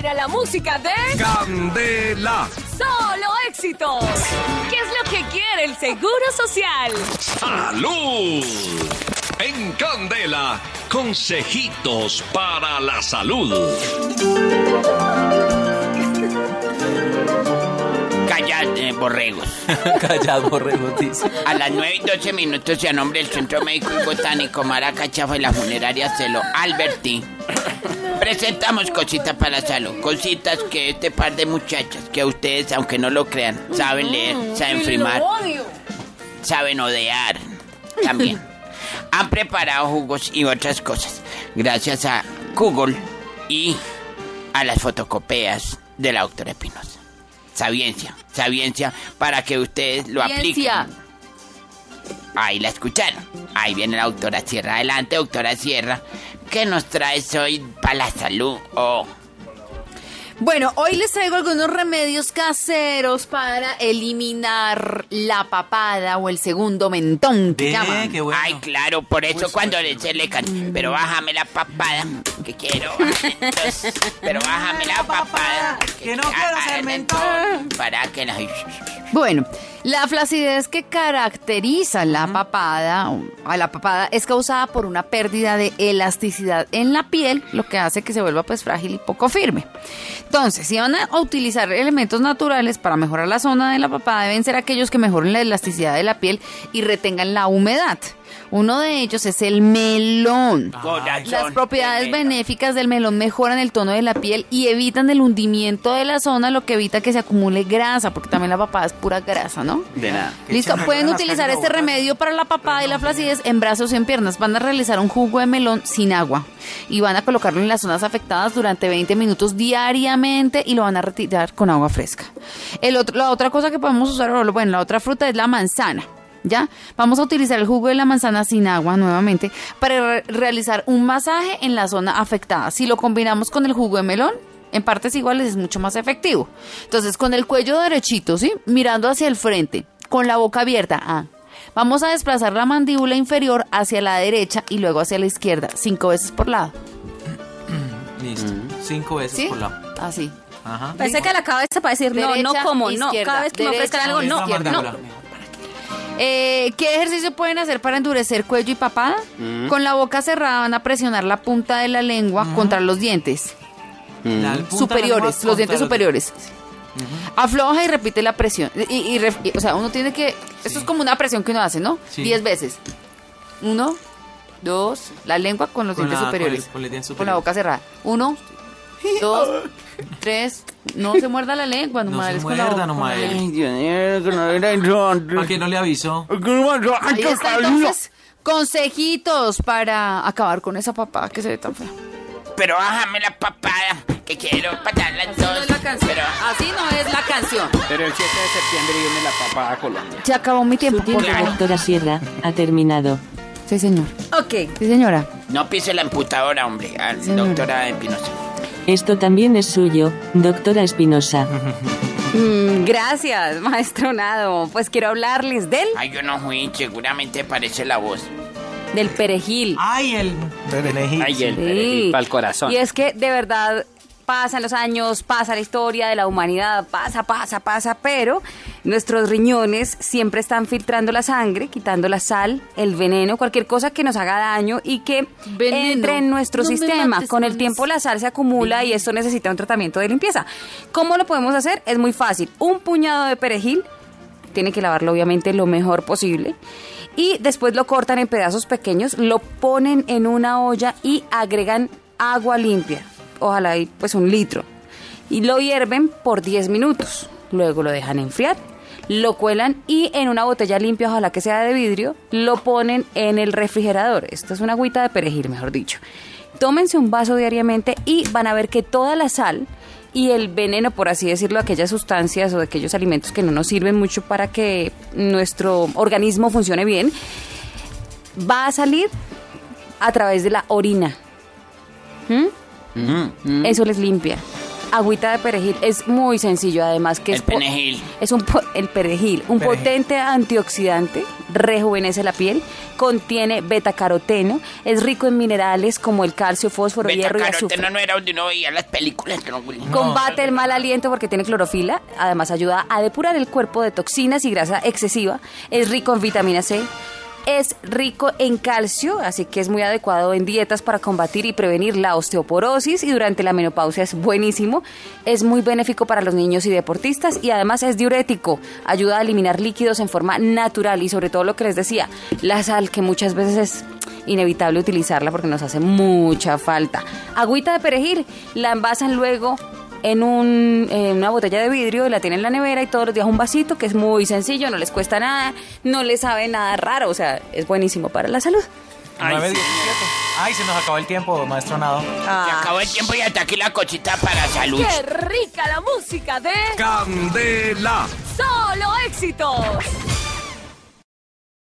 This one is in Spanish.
era la música de Candela. Solo Éxitos. ¿Qué es lo que quiere el Seguro Social? Salud. En Candela, consejitos para la salud. Callad, eh, borregos. Callado, borrego, dice. A las 9 y 12 minutos y a nombre del Centro Médico y Botánico Maraca Chafa y la funeraria Celo Alberti. Presentamos cositas para la salud. Cositas que este par de muchachas, que ustedes, aunque no lo crean, saben leer, saben frimar, saben odear también. Han preparado jugos y otras cosas. Gracias a Google y a las fotocopias de la doctora Espinosa. Sabiencia, sabiencia para que ustedes lo apliquen. Ahí la escucharon. Ahí viene la doctora Sierra. Adelante, doctora Sierra. ¿Qué nos traes hoy para la salud? Oh, Bueno, hoy les traigo algunos remedios caseros para eliminar la papada o el segundo mentón que llaman. qué bueno. Ay, claro, por eso cuando le- se le can... Pero bájame la papada, que quiero. Entonces, pero bájame la papada. que no quiero ser mentón. Para que la... Bueno, la flacidez que caracteriza la papada, a la papada, es causada por una pérdida de elasticidad en la piel, lo que hace que se vuelva pues frágil y poco firme. Entonces, si van a utilizar elementos naturales para mejorar la zona de la papada, deben ser aquellos que mejoren la elasticidad de la piel y retengan la humedad. Uno de ellos es el melón. Corazón, Las propiedades benéficas del melón mejoran el tono de la piel y evitan el hundimiento de la zona, lo que evita que se acumule grasa, porque también la papada es pura grasa, ¿no? De nada. Listo, pueden utilizar este remedio para la papada y la flacidez en brazos y en piernas. Van a realizar un jugo de melón sin agua y van a colocarlo en las zonas afectadas durante 20 minutos diariamente y lo van a retirar con agua fresca. El otro, la otra cosa que podemos usar, bueno, la otra fruta es la manzana. ¿Ya? Vamos a utilizar el jugo de la manzana sin agua nuevamente para re- realizar un masaje en la zona afectada. Si lo combinamos con el jugo de melón, en partes iguales es mucho más efectivo. Entonces, con el cuello derechito, ¿sí? Mirando hacia el frente, con la boca abierta. Ah. Vamos a desplazar la mandíbula inferior hacia la derecha y luego hacia la izquierda, cinco veces por lado. Listo. Cinco veces ¿Sí? por lado. Así. Ajá. Pensé que la cabeza para decir no, no como, no. izquierda, Cada vez que me ofrezcan algo, no, Izquierda, no. Eh, ¿Qué ejercicio pueden hacer para endurecer cuello y papada? Con la boca cerrada van a presionar la punta de la lengua contra los dientes la superiores, los dientes superiores. Afloja y repite la presión. Y, y ref- y, o sea, uno tiene que. Esto es como una presión que uno hace, ¿no? Sí. Diez veces. Uno, dos, la lengua con los Con dientes la- con superiores. el- con Con la boca cerrada. Uno, dos, tres. No se muerda la lengua, No nomás se muerda, lengua. Ay, Dios mío, no. ¿Para qué no le avisó? Ahí está entonces. Consejitos para acabar con esa papada que se ve tan fea. Pero bájame la papada, que quiero patarla Así no es la canción. Pero, Así no es la canción. Pero el 7 de septiembre viene la papada a Colombia. Se acabó mi tiempo. Su tiempo, por favor. doctora Sierra, ha terminado. Sí, señor. Ok. Sí, señora. no pise la emputadora, hombre, Señora. doctora Espinosa. Esto también es suyo, doctora Espinosa. Mm, gracias, maestro Nado. Pues quiero hablarles del, Ay, yo no fui, seguramente parece la voz. del perejil. Ay, el perejil. Ay, el Sí. perejil para el corazón. Y es que de verdad pasan los años, pasa la historia de la humanidad, pasa, pasa, pasa, pero nuestros riñones siempre están filtrando la sangre, quitando la sal, el veneno, cualquier cosa que nos haga daño y que Veneno. entre en nuestro No sistema. Con el tiempo la sal se acumula y esto necesita un tratamiento de limpieza. ¿Cómo lo podemos hacer? Es muy fácil. Un puñado de perejil, tiene que lavarlo obviamente lo mejor posible. Y después lo cortan en pedazos pequeños, lo ponen en una olla y agregan agua limpia. Ojalá y pues un litro. Y lo hierven por 10 minutos. Luego lo dejan enfriar, lo cuelan y en una botella limpia, ojalá que sea de vidrio, lo ponen en el refrigerador. Esto es una agüita de perejil, mejor dicho. Tómense un vaso diariamente y van a ver que toda la sal y el veneno, por así decirlo, aquellas sustancias o de aquellos alimentos que no nos sirven mucho para que nuestro organismo funcione bien, va a salir a través de la orina. ¿Mm? Eso les limpia. Agüita de perejil es muy sencillo, además que El es perejil. Es un po- el perejil, un Perejil. potente antioxidante, rejuvenece la piel, contiene betacaroteno, es rico en minerales como el calcio, fósforo, hierro y azufre. Betacaroteno no era donde uno veía las películas. Combate el mal aliento porque tiene clorofila, además ayuda a depurar el cuerpo de toxinas y grasa excesiva, es rico en vitamina C, es rico en calcio, así que es muy adecuado en dietas para combatir y prevenir la osteoporosis y durante la menopausia es buenísimo, es muy benéfico para los niños y deportistas y además es diurético, ayuda a eliminar líquidos en forma natural y sobre todo lo que les decía, la sal que muchas veces es inevitable utilizarla porque nos hace mucha falta. Agüita de perejil, la envasan luego en, un, en una botella de vidrio la tienen en la nevera y todos los días un vasito que es muy sencillo, no les cuesta nada, no les sabe nada raro, o sea, es buenísimo para la salud. 9.17. Ay, se nos acabó el tiempo, maestro Nado. Se acabó el tiempo y hasta aquí la cosita para salud. ¡Qué rica la música de Candela. Solo Éxitos!